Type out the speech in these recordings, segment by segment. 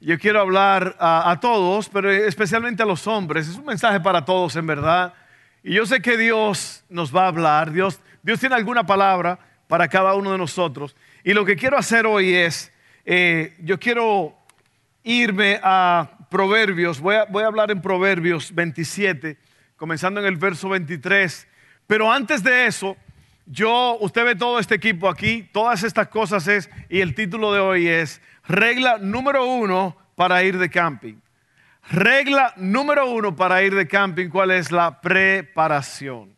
yo quiero hablar a, todos, pero especialmente a los hombres. Es un mensaje para todos, en verdad. Y yo sé que Dios nos va a hablar. Dios, Dios tiene alguna palabra para cada uno de nosotros. Y lo que quiero hacer hoy es, eh, yo quiero irme a Proverbios. Voy a, voy a hablar en Proverbios 27, comenzando en el verso 23. Pero antes de eso, yo, usted ve todo este equipo aquí, todas estas cosas es, y el título de hoy es, regla número uno para ir de camping. Regla número uno para ir de camping, ¿cuál es? La preparación.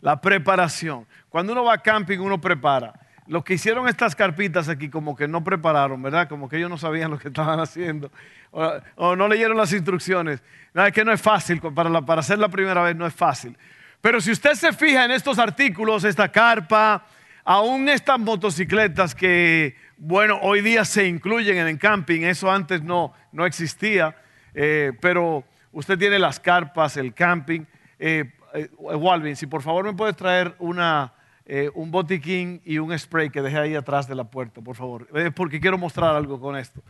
La preparación. Cuando uno va a camping, uno prepara. Los que hicieron estas carpitas aquí como que no prepararon, ¿verdad? Como que ellos no sabían lo que estaban haciendo. O, no leyeron las instrucciones. Nada, es que no es fácil, para, para hacer la primera vez no es fácil. Pero si usted se fija en estos artículos, esta carpa, aún estas motocicletas que, bueno, hoy día se incluyen en el camping, eso antes no, no existía, eh, pero usted tiene las carpas, el camping. Eh, eh, Walvin, si por favor me puedes traer una, un botiquín y un spray que dejé ahí atrás de la puerta, por favor, porque quiero mostrar algo con esto.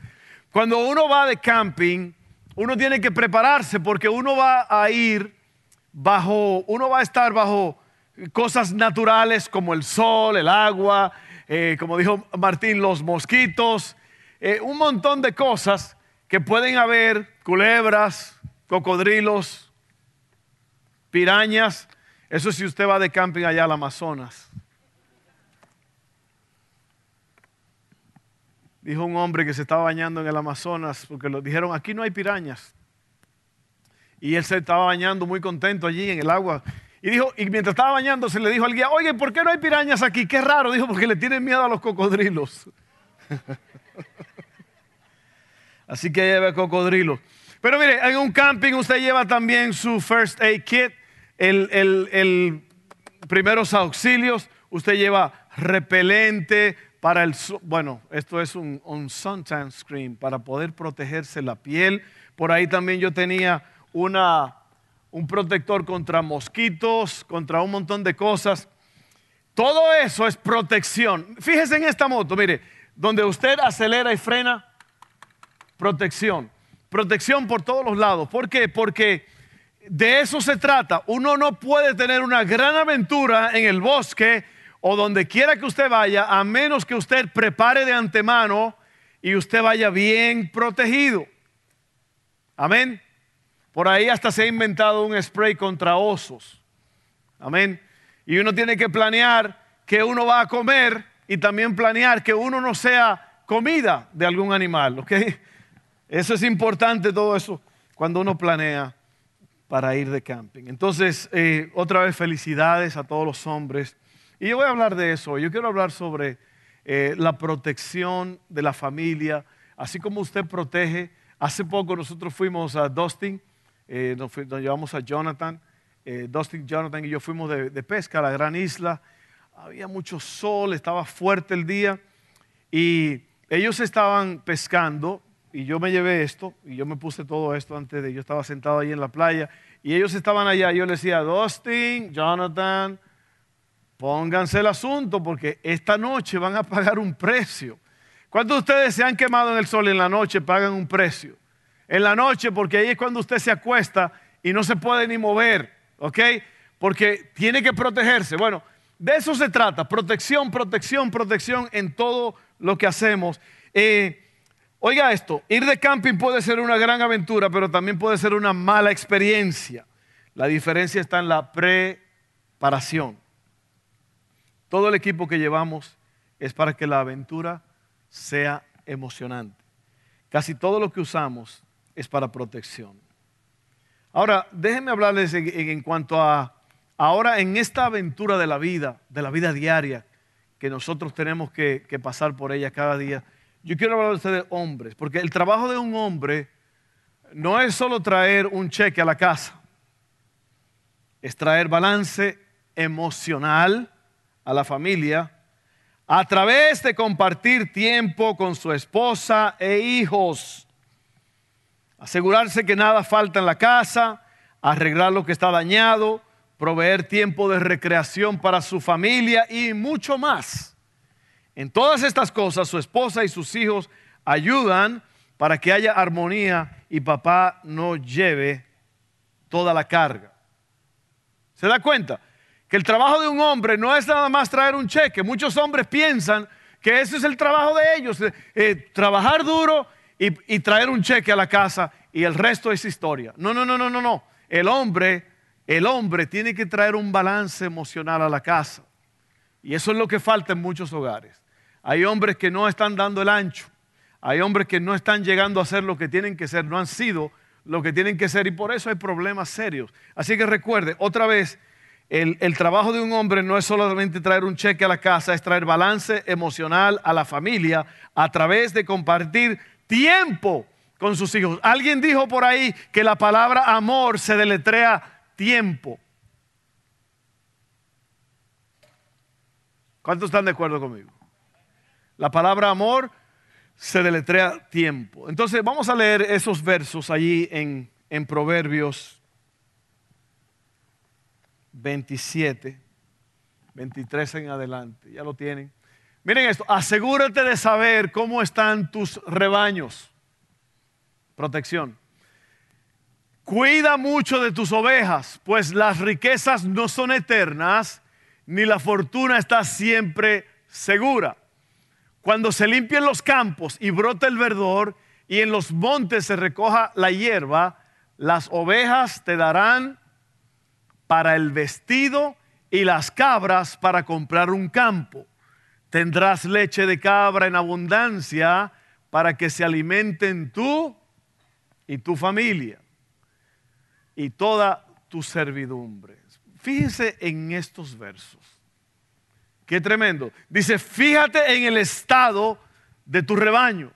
Cuando uno va de camping, uno tiene que prepararse porque uno va a ir bajo, uno va a estar bajo cosas naturales como el sol, el agua, eh, como dijo Martín, los mosquitos, eh, un montón de cosas que pueden haber, culebras, cocodrilos, pirañas. Eso si usted va de camping allá al Amazonas. Dijo un hombre que se estaba bañando en el Amazonas porque lo dijeron, aquí no hay pirañas. Y él se estaba bañando muy contento allí en el agua. Y dijo, y mientras estaba bañando se le dijo al guía, oye, ¿por qué no hay pirañas aquí? Qué raro. Dijo, porque le tienen miedo a los cocodrilos. Así que lleva cocodrilos. Pero mire, en un camping usted lleva también su first aid kit, el, el, primeros auxilios, usted lleva repelente para el, bueno, esto es un, un suntan screen para poder protegerse la piel. Por ahí también yo tenía una, un protector contra mosquitos, contra un montón de cosas. Todo eso es protección. Fíjese en esta moto, mire, donde usted acelera y frena, protección. Protección por todos los lados. ¿Por qué? Porque de eso se trata. Uno no puede tener una gran aventura en el bosque o donde quiera que usted vaya, a menos que usted prepare de antemano y usted vaya bien protegido. Amén. Por ahí hasta se ha inventado un spray contra osos. Amén. Y uno tiene que planear que uno va a comer y también planear que uno no sea comida de algún animal. ¿ok? Eso es importante todo eso cuando uno planea para ir de camping. Entonces, eh, otra vez felicidades a todos los hombres. Y yo voy a hablar de eso. Yo quiero hablar sobre eh, la protección de la familia, así como usted protege. Hace poco nosotros fuimos a Dustin eh, nos, llevamos a Jonathan, eh, Dustin, Jonathan y yo fuimos de, pesca a la gran isla. Había mucho sol, estaba fuerte el día y ellos estaban pescando y yo me llevé esto y yo me puse todo esto antes de yo estaba sentado ahí en la playa y ellos estaban allá. Yo les decía, Dustin, Jonathan, pónganse el asunto porque esta noche van a pagar un precio. ¿Cuántos de ustedes se han quemado en el sol en la noche pagan un precio? En la noche, porque ahí es cuando usted se acuesta y no se puede ni mover, ¿ok? Porque tiene que protegerse. Bueno, de eso se trata, protección, protección, protección en todo lo que hacemos. Eh, oiga esto, ir de camping puede ser una gran aventura, pero también puede ser una mala experiencia. La diferencia está en la preparación. Todo el equipo que llevamos es para que la aventura sea emocionante. Casi todo lo que usamos es para protección. Ahora, déjenme hablarles en, cuanto a ahora en esta aventura de la vida, de la vida diaria, que nosotros tenemos que, pasar por ella cada día. Yo quiero hablar de ustedes hombres, porque el trabajo de un hombre no es solo traer un cheque a la casa, es traer balance emocional a la familia a través de compartir tiempo con su esposa e hijos. Asegurarse que nada falta en la casa, arreglar lo que está dañado, proveer tiempo de recreación para su familia y mucho más. En todas estas cosas su esposa y sus hijos ayudan para que haya armonía y papá no lleve toda la carga. ¿Se da cuenta? Que el trabajo de un hombre no es nada más traer un cheque. Muchos hombres piensan que ese es el trabajo de ellos, eh, eh, trabajar duro y, traer un cheque a la casa y el resto es historia. No, no, no, no, no, no. El hombre, el hombre tiene que traer un balance emocional a la casa. Y eso es lo que falta en muchos hogares. Hay hombres que no están dando el ancho. Hay hombres que no están llegando a ser lo que tienen que ser, no han sido lo que tienen que ser y por eso hay problemas serios. Así que recuerde, otra vez, el, el, trabajo de un hombre no es solamente traer un cheque a la casa, es traer balance emocional a la familia a través de compartir tiempo con sus hijos. Alguien dijo por ahí que la palabra amor se deletrea tiempo. ¿Cuántos están de acuerdo conmigo? La palabra amor se deletrea tiempo. Entonces vamos a leer esos versos allí en, en Proverbios 27, 23 en adelante. Ya lo tienen. Miren esto, asegúrate de saber cómo están tus rebaños. Protección. Cuida mucho de tus ovejas, pues las riquezas no son eternas, ni la fortuna está siempre segura. Cuando se limpien los campos y brote el verdor y en los montes se recoja la hierba, las ovejas te darán para el vestido y las cabras para comprar un campo. Tendrás leche de cabra en abundancia para que se alimenten tú y tu familia y toda tu servidumbre. Fíjense en estos versos. Qué tremendo. Dice, fíjate en el estado de tu rebaño,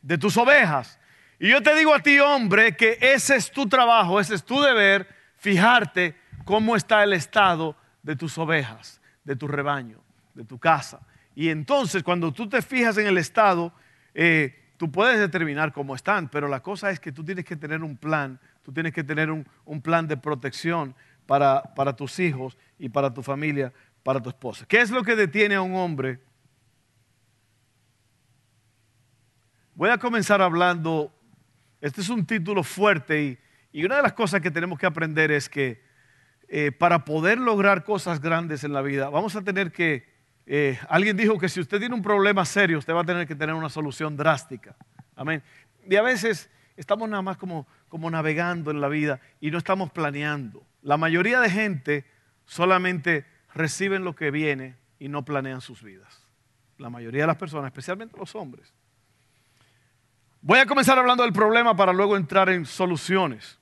de tus ovejas. Y yo te digo a ti, hombre, que ese es tu trabajo, ese es tu deber, fijarte cómo está el estado de tus ovejas, de tu rebaño, de tu casa. Y entonces cuando tú te fijas en el estado, eh, tú puedes determinar cómo están, pero la cosa es que tú tienes que tener un plan, tú tienes que tener un, un plan de protección para, para tus hijos y para tu familia, para tu esposa. ¿Qué es lo que detiene a un hombre? Voy a comenzar hablando, este es un título fuerte y, y una de las cosas que tenemos que aprender es que eh, para poder lograr cosas grandes en la vida, vamos a tener que, eh, alguien dijo que si usted tiene un problema serio, usted va a tener que tener una solución drástica. Amén. Y a veces estamos nada más como, como navegando en la vida y no estamos planeando. La mayoría de gente solamente reciben lo que viene y no planean sus vidas. La mayoría de las personas, especialmente los hombres. Voy a comenzar hablando del problema para luego entrar en soluciones.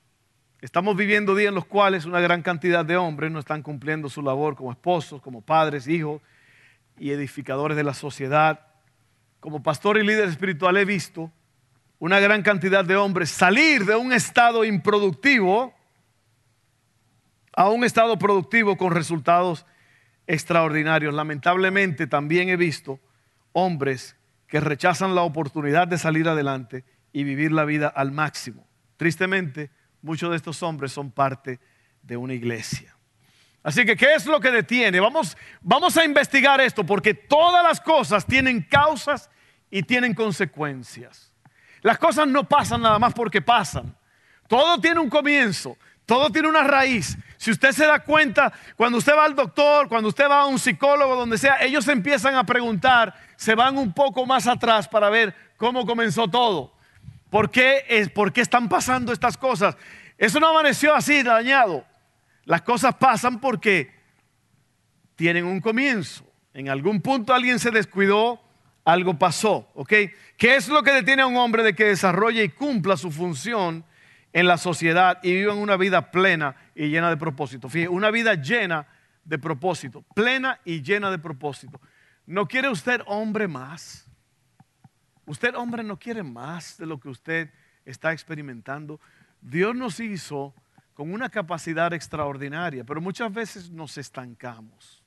Estamos viviendo días en los cuales una gran cantidad de hombres no están cumpliendo su labor como esposos, como padres, hijos y edificadores de la sociedad. Como pastor y líder espiritual he visto una gran cantidad de hombres salir de un estado improductivo a un estado productivo con resultados extraordinarios. Lamentablemente también he visto hombres que rechazan la oportunidad de salir adelante y vivir la vida al máximo. Tristemente, muchos de estos hombres son parte de una iglesia. Así que, ¿qué es lo que detiene? Vamos, vamos a investigar esto porque todas las cosas tienen causas y tienen consecuencias. Las cosas no pasan nada más porque pasan. Todo tiene un comienzo, todo tiene una raíz. Si usted se da cuenta, cuando usted va al doctor, cuando usted va a un psicólogo, donde sea, ellos empiezan a preguntar, se van un poco más atrás para ver cómo comenzó todo. ¿Por qué, ¿Por qué están pasando estas cosas? Eso no amaneció así, dañado. Las cosas pasan porque tienen un comienzo. En algún punto alguien se descuidó, algo pasó, ¿ok? ¿Qué es lo que detiene a un hombre de que desarrolle y cumpla su función en la sociedad y vivan una vida plena y llena de propósito. Fíjese, una vida llena de propósito, plena y llena de propósito. ¿No quiere usted hombre más? Usted hombre no quiere más de lo que usted está experimentando. Dios nos hizo con una capacidad extraordinaria, pero muchas veces nos estancamos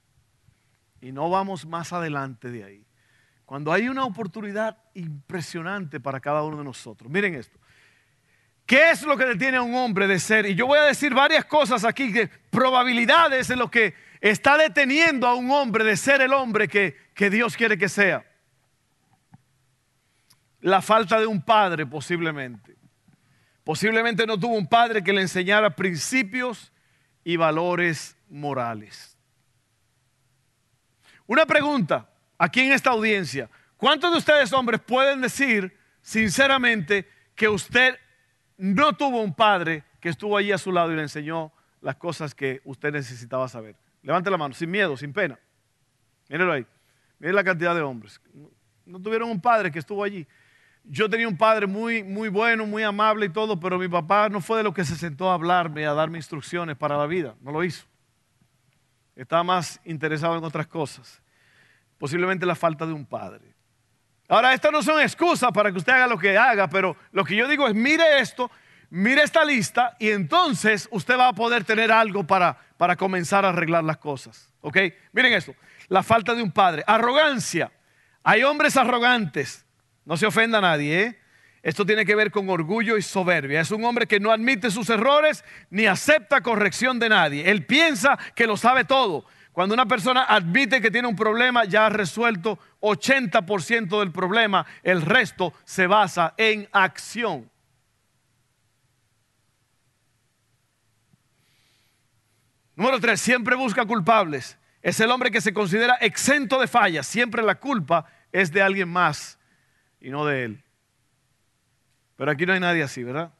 y no vamos más adelante de ahí. Cuando hay una oportunidad impresionante para cada uno de nosotros. Miren esto. ¿Qué es lo que detiene a un hombre de ser? Y yo voy a decir varias cosas aquí, probabilidades en lo que está deteniendo a un hombre de ser el hombre que, que Dios quiere que sea. La falta de un padre posiblemente. Posiblemente no tuvo un padre que le enseñara principios y valores morales. Una pregunta aquí en esta audiencia. ¿Cuántos de ustedes hombres pueden decir sinceramente que usted no tuvo un padre que estuvo allí a su lado y le enseñó las cosas que usted necesitaba saber? Levante la mano, sin miedo, sin pena. Mírenlo ahí. Miren la cantidad de hombres. No tuvieron un padre que estuvo allí yo tenía un padre muy, muy bueno, muy amable y todo, pero mi papá no fue de lo que se sentó a hablarme, a darme instrucciones para la vida. No lo hizo. Estaba más interesado en otras cosas. Posiblemente la falta de un padre. Ahora, estas no son excusas para que usted haga lo que haga, pero lo que yo digo es, mire esto, mire esta lista y entonces usted va a poder tener algo para, para comenzar a arreglar las cosas. ¿Ok? Miren esto, la falta de un padre. Arrogancia. Hay hombres arrogantes no se ofenda a nadie, ¿eh? Esto tiene que ver con orgullo y soberbia. Es un hombre que no admite sus errores ni acepta corrección de nadie. Él piensa que lo sabe todo. Cuando una persona admite que tiene un problema, ya ha resuelto 80% del problema. El resto se basa en acción. Número tres, siempre busca culpables. Es el hombre que se considera exento de fallas. Siempre la culpa es de alguien más y no de él. Pero aquí no hay nadie así, ¿verdad?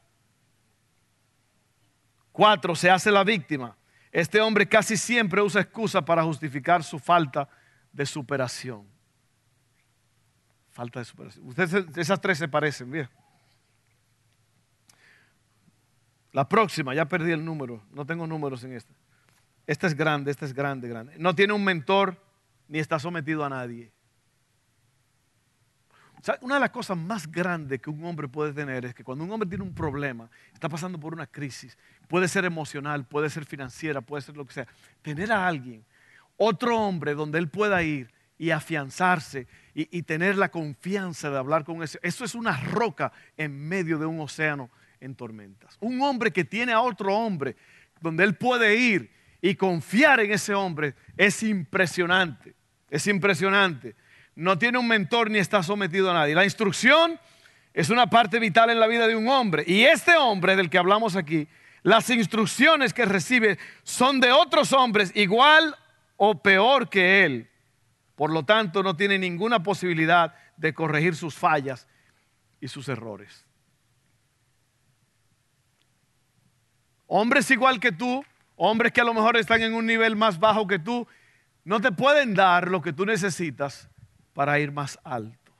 Cuatro, se hace la víctima. Este hombre casi siempre usa excusa para justificar su falta de superación. Falta de superación. Ustedes, esas tres se parecen, bien. La próxima, ya perdí el número, no tengo números en esta. Esta es grande, esta es grande, grande. No tiene un mentor ni está sometido a nadie una de las cosas más grandes que un hombre puede tener es que cuando un hombre tiene un problema, está pasando por una crisis, puede ser emocional, puede ser financiera, puede ser lo que sea, tener a alguien, otro hombre donde él pueda ir y afianzarse y, y tener la confianza de hablar con ese, eso es una roca en medio de un océano en tormentas. Un hombre que tiene a otro hombre donde él puede ir y confiar en ese hombre es impresionante, es impresionante no tiene un mentor ni está sometido a nadie. La instrucción es una parte vital en la vida de un hombre. Y este hombre del que hablamos aquí, las instrucciones que recibe son de otros hombres igual o peor que él. Por lo tanto, no tiene ninguna posibilidad de corregir sus fallas y sus errores. Hombres igual que tú, hombres que a lo mejor están en un nivel más bajo que tú, no te pueden dar lo que tú necesitas para ir más alto.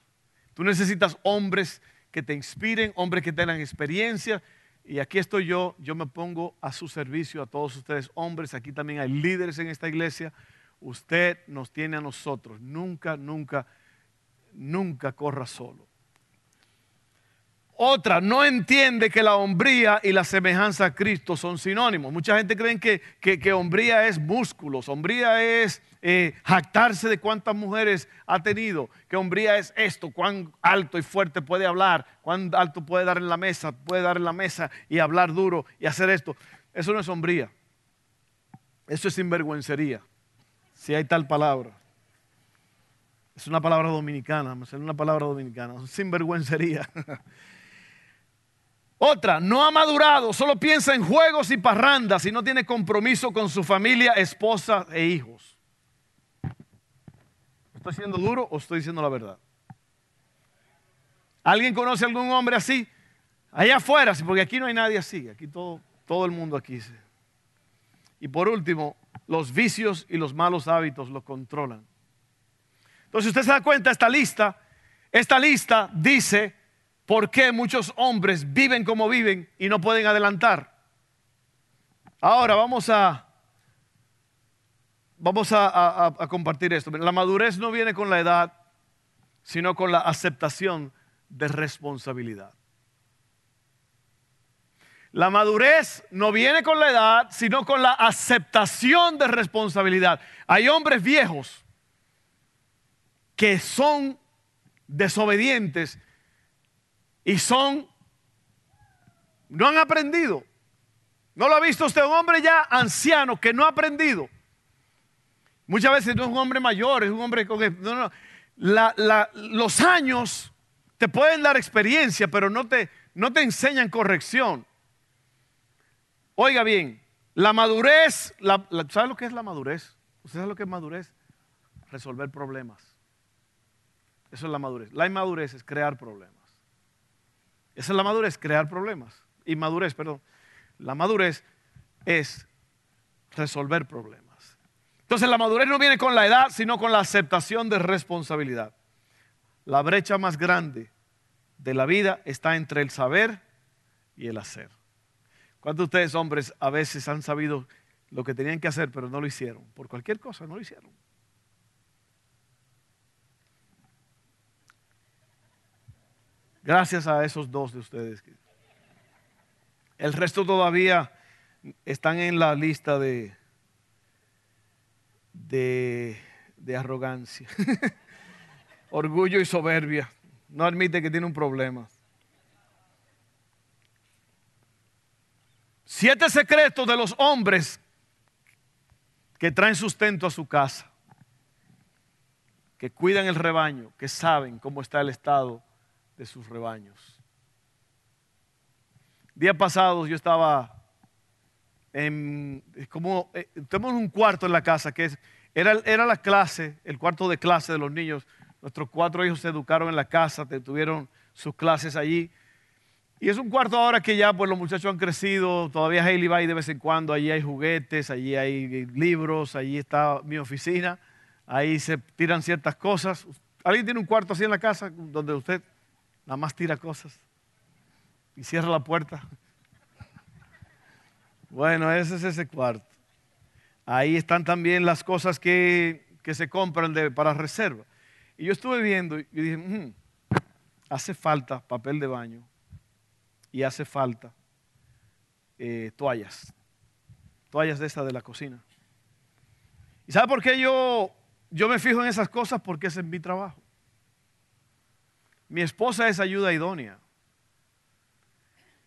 Tú necesitas hombres que te inspiren, hombres que tengan experiencia. Y aquí estoy yo, yo me pongo a su servicio, a todos ustedes hombres. Aquí también hay líderes en esta iglesia. Usted nos tiene a nosotros. Nunca, nunca, nunca corra solo. Otra, no entiende que la hombría y la semejanza a Cristo son sinónimos. Mucha gente cree que, que, hombría es músculos, hombría es eh, jactarse de cuántas mujeres ha tenido, que hombría es esto, cuán alto y fuerte puede hablar, cuán alto puede dar en la mesa, puede dar en la mesa y hablar duro y hacer esto. Eso no es hombría, eso es sinvergüencería, si hay tal palabra. Es una palabra dominicana, es una palabra dominicana, sinvergüencería. Otra, no ha madurado, solo piensa en juegos y parrandas y no tiene compromiso con su familia, esposa e hijos. ¿Estoy siendo duro o estoy diciendo la verdad? ¿Alguien conoce algún hombre así? Allá afuera, porque aquí no hay nadie así, aquí todo, todo el mundo aquí. Y por último, los vicios y los malos hábitos lo controlan. Entonces usted se da cuenta, esta lista, esta lista dice por qué muchos hombres viven como viven y no pueden adelantar. Ahora vamos a, vamos a, compartir esto. La madurez no viene con la edad, sino con la aceptación de responsabilidad. La madurez no viene con la edad, sino con la aceptación de responsabilidad. Hay hombres viejos que son desobedientes y son, no han aprendido. ¿No lo ha visto usted? Un hombre ya anciano que no ha aprendido. Muchas veces no es un hombre mayor, es un hombre con... No, no. los años te pueden dar experiencia, pero no te, no te enseñan corrección. Oiga bien, la madurez, la, ¿sabe lo que es la madurez? ¿Usted sabe lo que es madurez? Resolver problemas. Eso es la madurez. La inmadurez es crear problemas. Esa es la madurez, crear problemas. Inmadurez, perdón. La madurez es resolver problemas. Entonces la madurez no viene con la edad, sino con la aceptación de responsabilidad. La brecha más grande de la vida está entre el saber y el hacer. ¿Cuántos de ustedes, hombres, a veces han sabido lo que tenían que hacer, pero no lo hicieron? Por cualquier cosa, no lo hicieron. Gracias a esos dos de ustedes. El resto todavía están en la lista de, de, de arrogancia, orgullo y soberbia. No admite que tiene un problema. Siete secretos de los hombres que traen sustento a su casa, que cuidan el rebaño, que saben cómo está el estado de sus rebaños. Día pasado yo estaba en, como, eh, tenemos un cuarto en la casa que es, era, era la clase, el cuarto de clase de los niños. Nuestros cuatro hijos se educaron en la casa, tuvieron sus clases allí. Y es un cuarto ahora que ya pues los muchachos han crecido, todavía Hailey va ahí de vez en cuando, allí hay juguetes, allí hay libros, allí está mi oficina, ahí se tiran ciertas cosas. ¿Alguien tiene un cuarto así en la casa donde usted nada más tira cosas y cierra la puerta? Bueno, ese es ese cuarto. Ahí están también las cosas que, se compran para reserva. Y yo estuve viendo y dije, mm, hace falta papel de baño y hace falta eh, toallas, toallas de esas de la cocina. ¿Y sabe por qué yo, yo me fijo en esas cosas? Porque ese es mi trabajo. Mi esposa es ayuda idónea.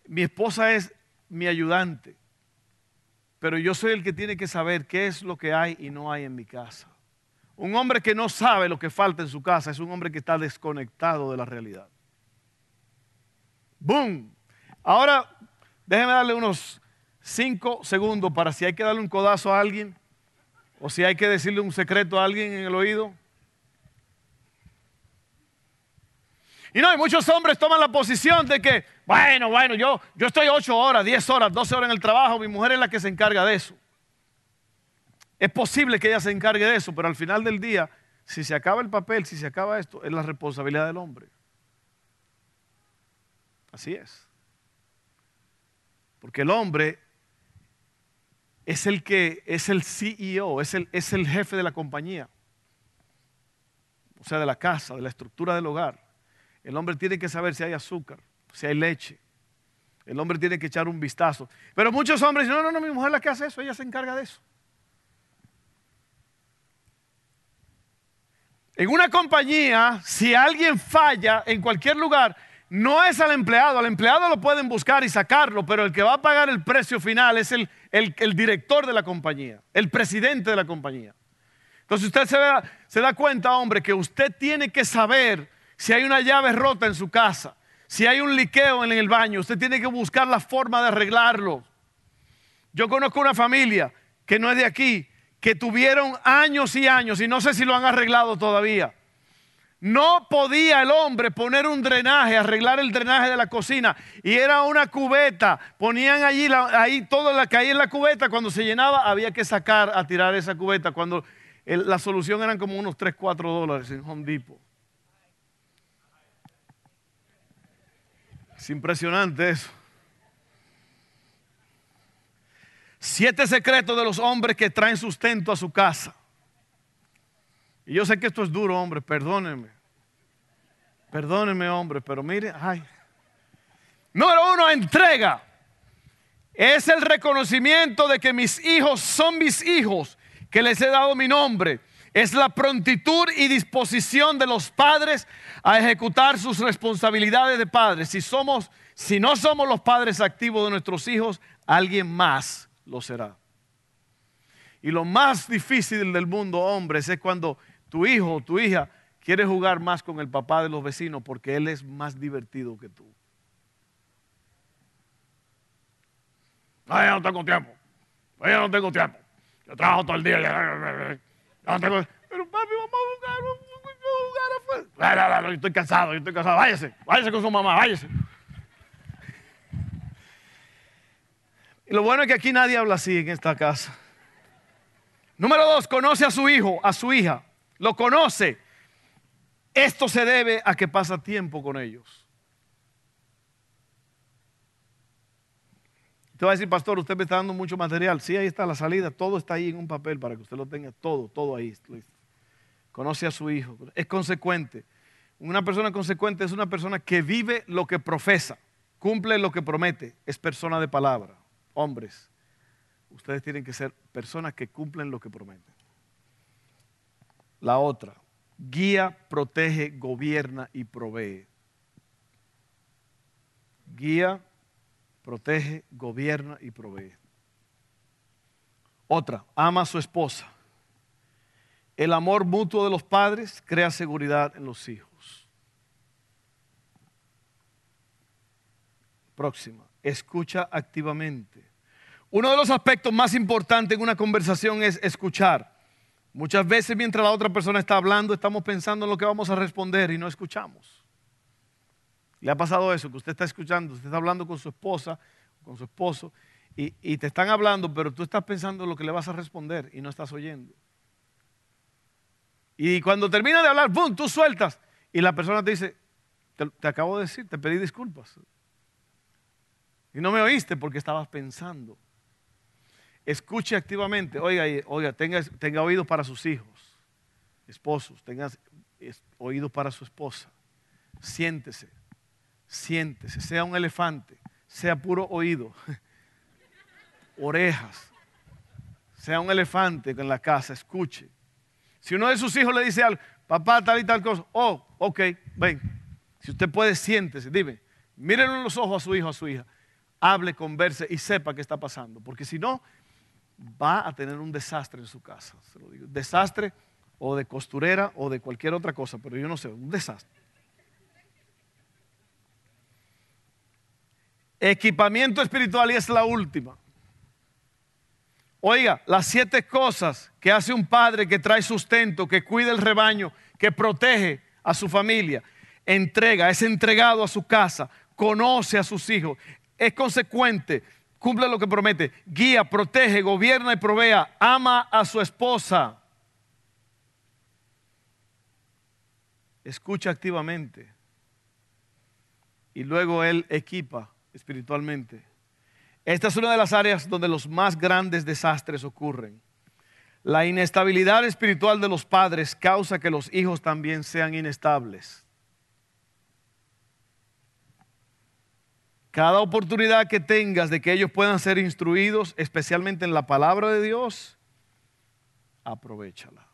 Mi esposa es mi ayudante. Pero yo soy el que tiene que saber qué es lo que hay y no hay en mi casa. Un hombre que no sabe lo que falta en su casa es un hombre que está desconectado de la realidad. ¡Boom! Ahora, déjeme darle unos cinco segundos para si hay que darle un codazo a alguien o si hay que decirle un secreto a alguien en el oído. Y no, y muchos hombres toman la posición de que, bueno, bueno, yo, yo estoy ocho horas, diez horas, doce horas en el trabajo, mi mujer es la que se encarga de eso. Es posible que ella se encargue de eso, pero al final del día, si se acaba el papel, si se acaba esto, es la responsabilidad del hombre. Así es. Porque el hombre es el que es el CEO, es el, es el jefe de la compañía. O sea, de la casa, de la estructura del hogar. El hombre tiene que saber si hay azúcar, si hay leche. El hombre tiene que echar un vistazo. Pero muchos hombres dicen, no, no, no, mi mujer la que hace eso, ella se encarga de eso. En una compañía, si alguien falla en cualquier lugar, no es al empleado, al empleado lo pueden buscar y sacarlo, pero el que va a pagar el precio final es el, director de la compañía, el presidente de la compañía. Entonces usted se se da cuenta, hombre, que usted tiene que saber si hay una llave rota en su casa, si hay un liqueo en el baño, usted tiene que buscar la forma de arreglarlo. Yo conozco una familia que no es de aquí, que tuvieron años y años y no sé si lo han arreglado todavía no podía el hombre poner un drenaje, arreglar el drenaje de la cocina. Y era una cubeta. Ponían allí, ahí todo la caía en la cubeta. Cuando se llenaba, había que sacar a tirar esa cubeta. Cuando la solución eran como unos 3, 4 dólares en Home Depot. Es impresionante eso. Siete secretos de los hombres que traen sustento a su casa. Y yo sé que esto es duro, hombre, perdónenme. Perdónenme, hombre, pero mire, ay. Número uno, entrega. Es el reconocimiento de que mis hijos son mis hijos, que les he dado mi nombre. Es la prontitud y disposición de los padres a ejecutar sus responsabilidades de padres. Si somos, si no somos los padres activos de nuestros hijos, alguien más lo será. Y lo más difícil del mundo, hombres, es cuando tu hijo o tu hija quiere jugar más con el papá de los vecinos porque él es más divertido que tú. Ay, no tengo tiempo. yo no tengo tiempo. Yo trabajo todo el día. Tengo... Pero papi, vamos a jugar, vamos a jugar afuera. Yo estoy cansado, yo estoy cansado. Váyase, váyase con su mamá, váyase. Y lo bueno es que aquí nadie habla así en esta casa. Número dos, conoce a su hijo, a su hija. Lo conoce. Esto se debe a que pasa tiempo con ellos. Te va a decir, pastor, usted me está dando mucho material. Sí, ahí está la salida. Todo está ahí en un papel para que usted lo tenga. Todo, todo ahí. Conoce a su hijo. Es consecuente. Una persona consecuente es una persona que vive lo que profesa, cumple lo que promete. Es persona de palabra. Hombres, ustedes tienen que ser personas que cumplen lo que prometen. La otra, guía, protege, gobierna y provee. Guía, protege, gobierna y provee. Otra, ama a su esposa. El amor mutuo de los padres crea seguridad en los hijos. Próxima, escucha activamente. Uno de los aspectos más importantes en una conversación es escuchar. Muchas veces mientras la otra persona está hablando estamos pensando en lo que vamos a responder y no escuchamos. ¿Le ha pasado eso? Que usted está escuchando, usted está hablando con su esposa, con su esposo, y, te están hablando, pero tú estás pensando en lo que le vas a responder y no estás oyendo. Y cuando termina de hablar, ¡boom!, tú sueltas. Y la persona te dice, te, te acabo de decir, te pedí disculpas. Y no me oíste porque estabas pensando escuche activamente. Oiga, oiga, tenga, tenga oídos para sus hijos, esposos, tenga oídos para su esposa. Siéntese, siéntese, sea un elefante, sea puro oído, orejas, sea un elefante en la casa, escuche. Si uno de sus hijos le dice algo, papá, tal y tal cosa, oh, ok, ven. Si usted puede, siéntese, dime, mírenlo en los ojos a su hijo, a su hija, hable, converse y sepa qué está pasando. Porque si no, va a tener un desastre en su casa. Se lo digo. Desastre o de costurera o de cualquier otra cosa, pero yo no sé, un desastre. Equipamiento espiritual y es la última. Oiga, las siete cosas que hace un padre que trae sustento, que cuida el rebaño, que protege a su familia, entrega, es entregado a su casa, conoce a sus hijos, es consecuente, cumple lo que promete, guía, protege, gobierna y provea, ama a su esposa, escucha activamente y luego él equipa espiritualmente. Esta es una de las áreas donde los más grandes desastres ocurren. La inestabilidad espiritual de los padres causa que los hijos también sean inestables. Cada oportunidad que tengas de que ellos puedan ser instruidos, especialmente en la palabra de Dios, aprovechala.